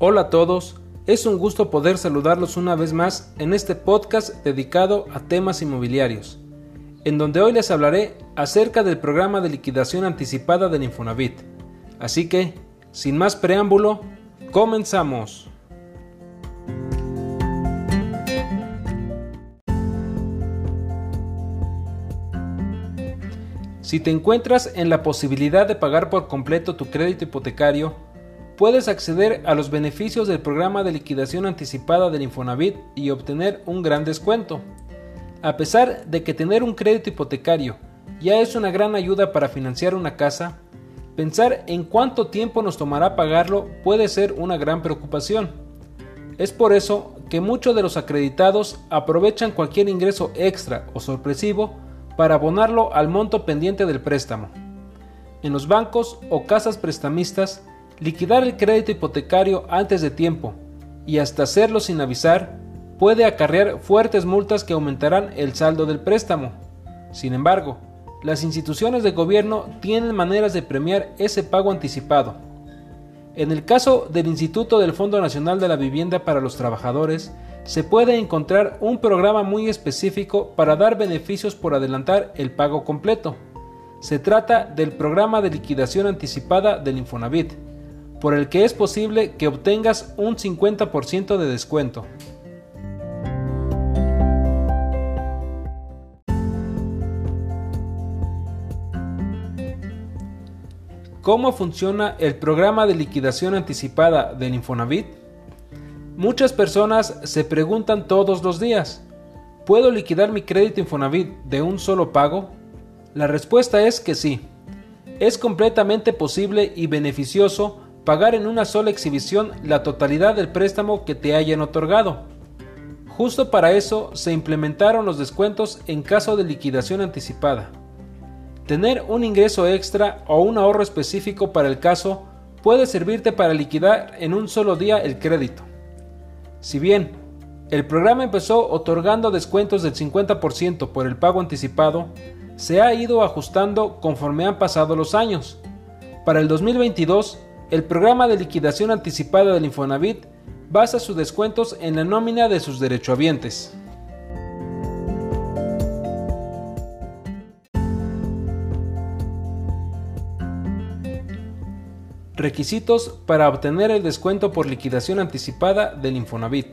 Hola a todos, es un gusto poder saludarlos una vez más en este podcast dedicado a temas inmobiliarios, en donde hoy les hablaré acerca del programa de liquidación anticipada del Infonavit. Así que, sin más preámbulo, comenzamos. Si te encuentras en la posibilidad de pagar por completo tu crédito hipotecario, puedes acceder a los beneficios del programa de liquidación anticipada del Infonavit y obtener un gran descuento. A pesar de que tener un crédito hipotecario ya es una gran ayuda para financiar una casa, pensar en cuánto tiempo nos tomará pagarlo puede ser una gran preocupación. Es por eso que muchos de los acreditados aprovechan cualquier ingreso extra o sorpresivo para abonarlo al monto pendiente del préstamo. En los bancos o casas prestamistas, liquidar el crédito hipotecario antes de tiempo y hasta hacerlo sin avisar puede acarrear fuertes multas que aumentarán el saldo del préstamo. Sin embargo, las instituciones de gobierno tienen maneras de premiar ese pago anticipado. En el caso del Instituto del Fondo Nacional de la Vivienda para los Trabajadores, se puede encontrar un programa muy específico para dar beneficios por adelantar el pago completo. Se trata del programa de liquidación anticipada del Infonavit, por el que es posible que obtengas un 50% de descuento. ¿Cómo funciona el programa de liquidación anticipada del Infonavit? Muchas personas se preguntan todos los días, ¿puedo liquidar mi crédito Infonavit de un solo pago? La respuesta es que sí. Es completamente posible y beneficioso pagar en una sola exhibición la totalidad del préstamo que te hayan otorgado. Justo para eso se implementaron los descuentos en caso de liquidación anticipada. Tener un ingreso extra o un ahorro específico para el caso puede servirte para liquidar en un solo día el crédito. Si bien el programa empezó otorgando descuentos del 50% por el pago anticipado, se ha ido ajustando conforme han pasado los años. Para el 2022, el programa de liquidación anticipada del Infonavit basa sus descuentos en la nómina de sus derechohabientes. Requisitos para obtener el descuento por liquidación anticipada del Infonavit.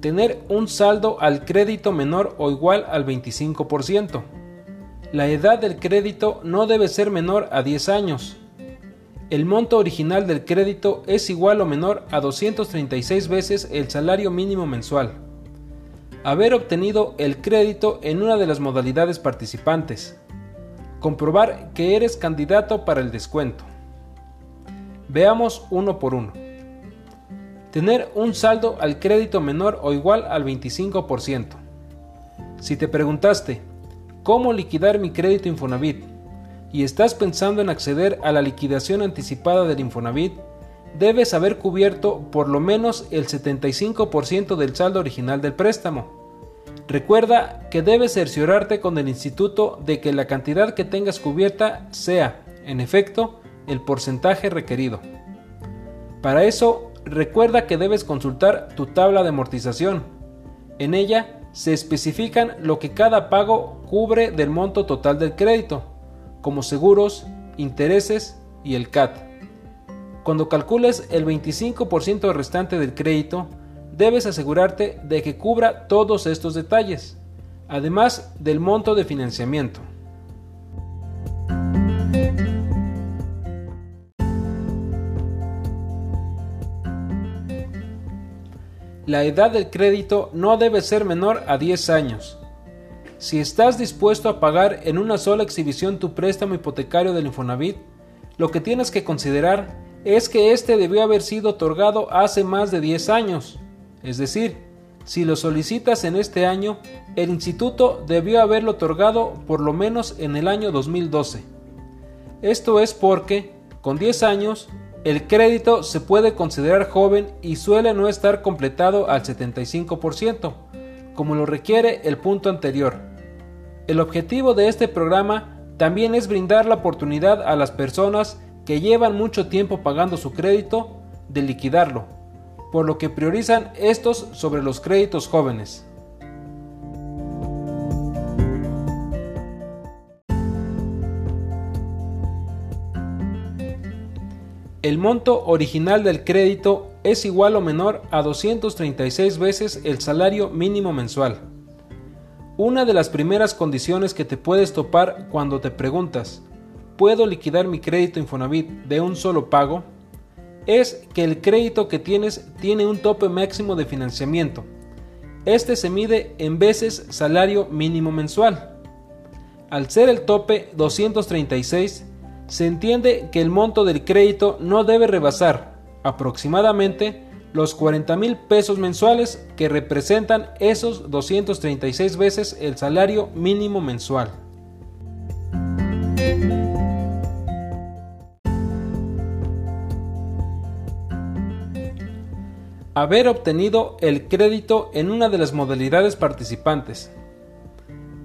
Tener un saldo al crédito menor o igual al 25%. La edad del crédito no debe ser menor a 10 años. El monto original del crédito es igual o menor a 236 veces el salario mínimo mensual. Haber obtenido el crédito en una de las modalidades participantes. Comprobar que eres candidato para el descuento. Veamos uno por uno. Tener un saldo al crédito menor o igual al 25%. Si te preguntaste, ¿cómo liquidar mi crédito Infonavit? Y estás pensando en acceder a la liquidación anticipada del Infonavit, debes haber cubierto por lo menos el 75% del saldo original del préstamo. Recuerda que debes cerciorarte con el instituto de que la cantidad que tengas cubierta sea, en efecto, el porcentaje requerido. Para eso, recuerda que debes consultar tu tabla de amortización. En ella se especifican lo que cada pago cubre del monto total del crédito, como seguros, intereses y el CAT. Cuando calcules el 25% restante del crédito, debes asegurarte de que cubra todos estos detalles, además del monto de financiamiento. la edad del crédito no debe ser menor a 10 años. Si estás dispuesto a pagar en una sola exhibición tu préstamo hipotecario del Infonavit, lo que tienes que considerar es que este debió haber sido otorgado hace más de 10 años. Es decir, si lo solicitas en este año, el instituto debió haberlo otorgado por lo menos en el año 2012. Esto es porque, con 10 años, el crédito se puede considerar joven y suele no estar completado al 75%, como lo requiere el punto anterior. El objetivo de este programa también es brindar la oportunidad a las personas que llevan mucho tiempo pagando su crédito de liquidarlo, por lo que priorizan estos sobre los créditos jóvenes. El monto original del crédito es igual o menor a 236 veces el salario mínimo mensual. Una de las primeras condiciones que te puedes topar cuando te preguntas, ¿puedo liquidar mi crédito Infonavit de un solo pago? Es que el crédito que tienes tiene un tope máximo de financiamiento. Este se mide en veces salario mínimo mensual. Al ser el tope 236, se entiende que el monto del crédito no debe rebasar aproximadamente los 40 mil pesos mensuales que representan esos 236 veces el salario mínimo mensual. Haber obtenido el crédito en una de las modalidades participantes.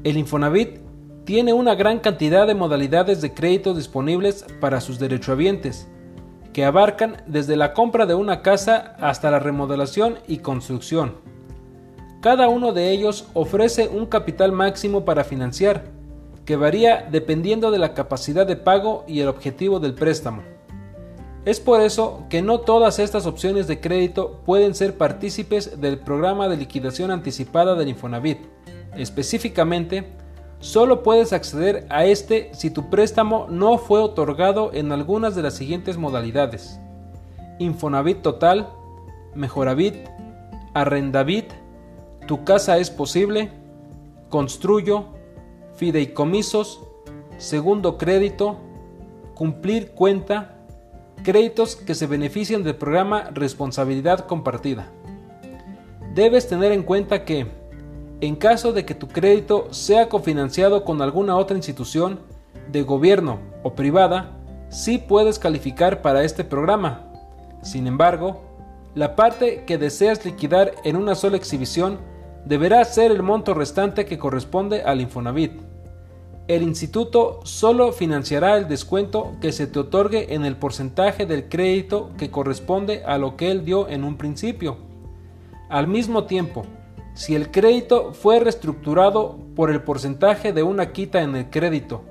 El Infonavit tiene una gran cantidad de modalidades de crédito disponibles para sus derechohabientes, que abarcan desde la compra de una casa hasta la remodelación y construcción. Cada uno de ellos ofrece un capital máximo para financiar, que varía dependiendo de la capacidad de pago y el objetivo del préstamo. Es por eso que no todas estas opciones de crédito pueden ser partícipes del programa de liquidación anticipada del Infonavit. Específicamente, Solo puedes acceder a este si tu préstamo no fue otorgado en algunas de las siguientes modalidades. Infonavit Total, Mejoravit, Arrendavit, Tu casa es posible, Construyo, Fideicomisos, Segundo crédito, Cumplir cuenta, créditos que se benefician del programa Responsabilidad Compartida. Debes tener en cuenta que en caso de que tu crédito sea cofinanciado con alguna otra institución de gobierno o privada, sí puedes calificar para este programa. Sin embargo, la parte que deseas liquidar en una sola exhibición deberá ser el monto restante que corresponde al Infonavit. El instituto solo financiará el descuento que se te otorgue en el porcentaje del crédito que corresponde a lo que él dio en un principio. Al mismo tiempo, si el crédito fue reestructurado por el porcentaje de una quita en el crédito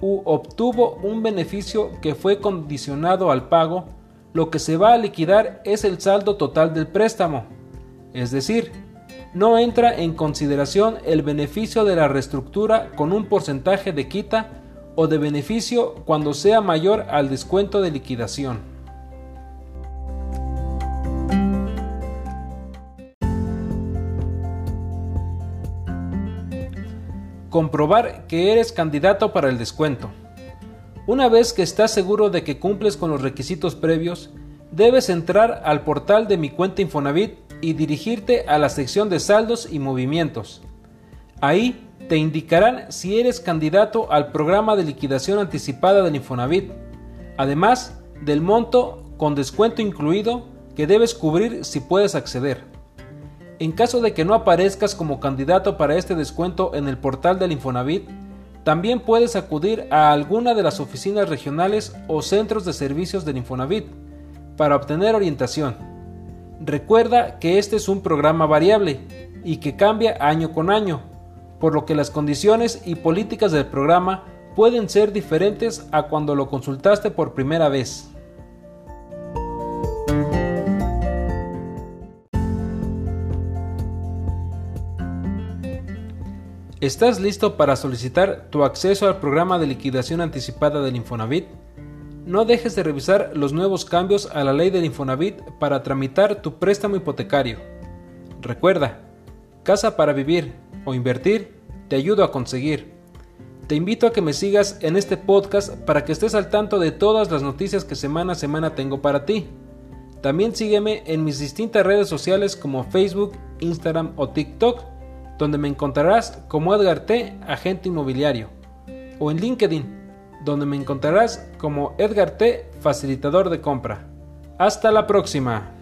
u obtuvo un beneficio que fue condicionado al pago, lo que se va a liquidar es el saldo total del préstamo. Es decir, no entra en consideración el beneficio de la reestructura con un porcentaje de quita o de beneficio cuando sea mayor al descuento de liquidación. Comprobar que eres candidato para el descuento. Una vez que estás seguro de que cumples con los requisitos previos, debes entrar al portal de mi cuenta Infonavit y dirigirte a la sección de saldos y movimientos. Ahí te indicarán si eres candidato al programa de liquidación anticipada del Infonavit, además del monto con descuento incluido que debes cubrir si puedes acceder. En caso de que no aparezcas como candidato para este descuento en el portal del Infonavit, también puedes acudir a alguna de las oficinas regionales o centros de servicios del Infonavit para obtener orientación. Recuerda que este es un programa variable y que cambia año con año, por lo que las condiciones y políticas del programa pueden ser diferentes a cuando lo consultaste por primera vez. ¿Estás listo para solicitar tu acceso al programa de liquidación anticipada del Infonavit? No dejes de revisar los nuevos cambios a la ley del Infonavit para tramitar tu préstamo hipotecario. Recuerda, casa para vivir o invertir, te ayudo a conseguir. Te invito a que me sigas en este podcast para que estés al tanto de todas las noticias que semana a semana tengo para ti. También sígueme en mis distintas redes sociales como Facebook, Instagram o TikTok donde me encontrarás como Edgar T, agente inmobiliario, o en LinkedIn, donde me encontrarás como Edgar T, facilitador de compra. Hasta la próxima.